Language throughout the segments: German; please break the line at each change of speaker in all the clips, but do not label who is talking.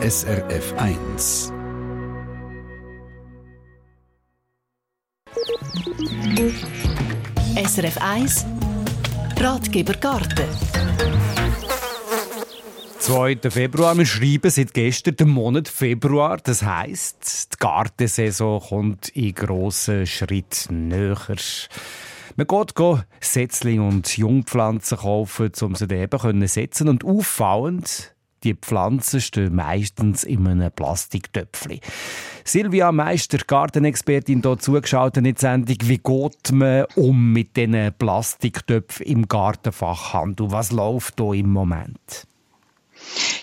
SRF 1.
SRF 1 Ratgeber Garten
2. Februar. Wir schreiben seit gestern den Monat Februar. Das heisst, die Gartensaison kommt in grossen Schritten näher. Man geht, Setzlinge und Jungpflanzen kaufen, um sie eben zu setzen. Und auffallend, die Pflanzen stehen meistens in einem Plastiktöpfchen. Silvia Meister, Gartenexpertin, hier zugeschaut in die Sendung. Wie geht man um mit diesen Plastiktöpfen im Gartenfachhandel? Was läuft hier im Moment?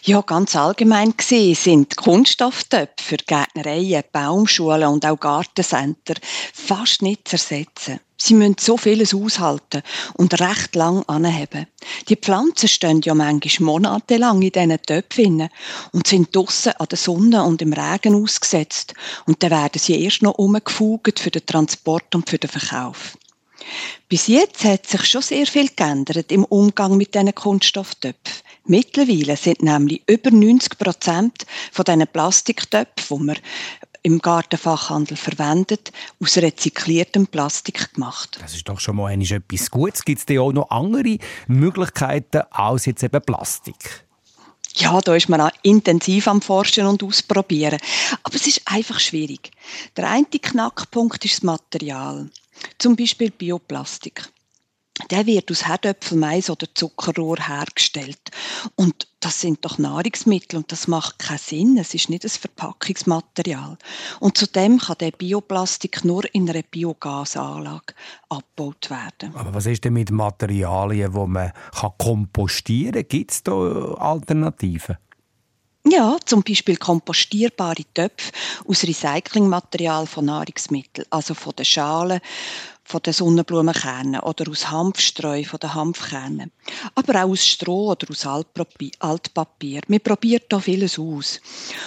Ja, ganz allgemein gesehen sind Kunststofftöpfe für Gärtnereien, Baumschulen und auch Gartencenter fast nicht zu ersetzen. Sie müssen so vieles aushalten und recht lang anheben. Die Pflanzen stehen ja manchmal monatelang in diesen Töpfen und sind draussen an der Sonne und im Regen ausgesetzt. Und dann werden sie erst noch umgefugt für den Transport und für den Verkauf. Bis jetzt hat sich schon sehr viel geändert im Umgang mit diesen Kunststofftöpfen. Mittlerweile sind nämlich über 90 Prozent von diesen Plastiktöpfen, die man im Gartenfachhandel verwendet, aus rezykliertem Plastik gemacht.
Das ist doch schon mal etwas Gutes. Gibt es denn auch noch andere Möglichkeiten als jetzt eben Plastik?
Ja, da ist man auch intensiv am Forschen und Ausprobieren. Aber es ist einfach schwierig. Der eine Knackpunkt ist das Material. Zum Beispiel Bioplastik der wird aus Herdöpfelmais oder Zuckerrohr hergestellt. Und das sind doch Nahrungsmittel und das macht keinen Sinn. Es ist nicht ein Verpackungsmaterial. Und zudem kann der Bioplastik nur in einer Biogasanlage abgebaut werden.
Aber was ist denn mit Materialien, die man kompostieren kann? Gibt es da Alternativen?
Ja, zum Beispiel kompostierbare Töpfe aus Recyclingmaterial von Nahrungsmitteln, also von den Schalen, von den Sonnenblumenkernen oder aus Hanfstreu von den Hanfkernen. Aber auch aus Stroh oder aus Altpapier. Man probiert da vieles aus.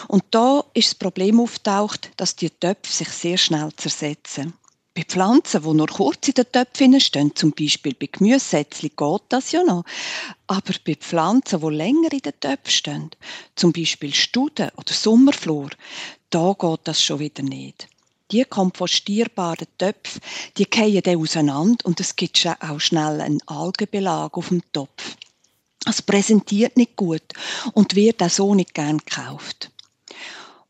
Und da ist das Problem auftaucht, dass die Töpfe sich sehr schnell zersetzen. Bei Pflanzen, die nur kurz in den Töpfen stehen, zum Beispiel bei Gemüsesätzchen, geht das ja noch. Aber bei Pflanzen, die länger in den Töpfen stehen, zum Beispiel Studen oder Sommerflor, da geht das schon wieder nicht die kompostierbaren Töpfe, die fallen dann auseinander und es gibt auch schnell einen Algenbelag auf dem Topf. Es präsentiert nicht gut und wird auch so nicht gern gekauft.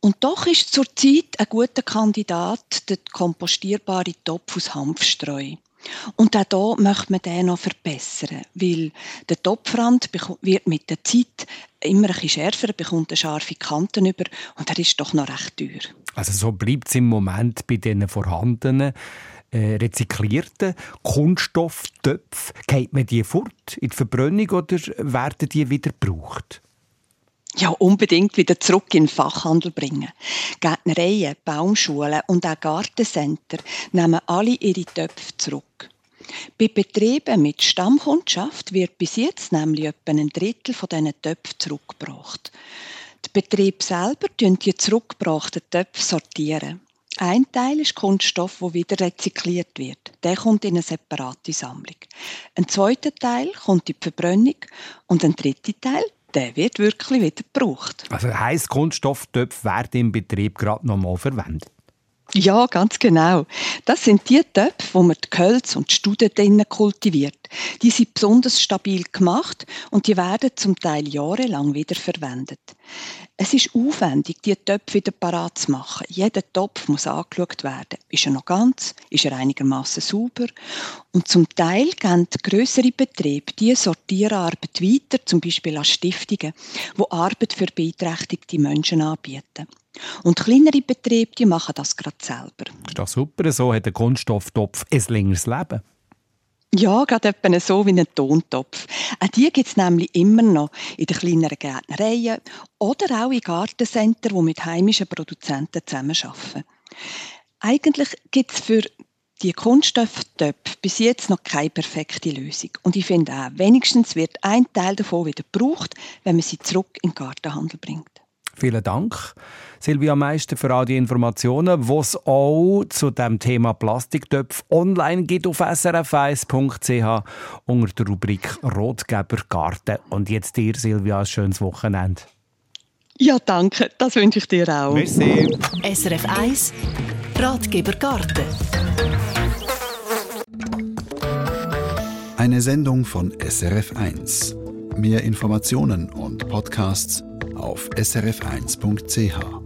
Und doch ist zurzeit ein guter Kandidat der kompostierbare Topf aus Hanfstreu. Und auch hier möchte man den noch verbessern, weil der Topfrand wird mit der Zeit immer ein bisschen schärfer, bekommt eine scharfe Kanten über und er ist doch noch recht teuer.
Also so bleibt es im Moment bei den vorhandenen äh, rezyklierten Kunststofftöpfen. Geht man die fort in die Verbrennung oder werden die wieder gebraucht?
Ja, unbedingt wieder zurück in den Fachhandel bringen. Gärtnereien, Baumschulen und auch Gartencenter nehmen alle ihre Töpfe zurück. Bei Betrieben mit Stammkundschaft wird bis jetzt nämlich etwa ein Drittel von diesen Töpfen zurückgebracht. Die Betriebe selber sortieren die zurückgebrachten Töpfe. Sortieren. Ein Teil ist Kunststoff, wo wieder rezykliert wird. Der kommt in eine separate Sammlung. Ein zweiter Teil kommt in die Verbrennung und ein dritter Teil der wird wirklich wieder gebraucht.
Also heisst, Kunststofftöpfe werden im Betrieb gerade noch mal verwendet?
Ja, ganz genau. Das sind die Töpfe, wo man die Kölz und die Studen drinnen kultiviert. Die sind besonders stabil gemacht und die werden zum Teil jahrelang wieder verwendet. Es ist aufwendig, die Töpfe wieder parat zu machen. Jeder Topf muss angeschaut werden. Ist er noch ganz? Ist er einigermaßen sauber? Und zum Teil gehen größere Betriebe diese Sortierarbeit weiter, zum Beispiel an Stiftungen, wo Arbeit für beeinträchtigte Menschen anbieten. Und kleinere Betriebe die machen das gerade selber.
ist doch super. So hat der Kunststofftopf ein längeres Leben.
Ja, gerade etwa so wie ein Tontopf. Auch die gibt es nämlich immer noch in den kleineren Gärtnereien oder auch in Gartencenter, die mit heimischen Produzenten zusammenarbeiten. Eigentlich gibt es für die Kunststofftöpfe bis jetzt noch keine perfekte Lösung. Und ich finde auch, wenigstens wird ein Teil davon wieder gebraucht, wenn man sie zurück in den Gartenhandel bringt.
Vielen Dank, Silvia Meister, für all die Informationen, was auch zu dem Thema Plastiktöpfe online gibt auf srf1.ch unter der Rubrik Rotgeber Garten. Und jetzt dir, Silvia, ein schönes Wochenende.
Ja, danke. Das wünsche ich dir auch.
Merci.
SRF 1 Ratgeber Garten.
Eine Sendung von SRF 1. Mehr Informationen und Podcasts auf srf1.ch.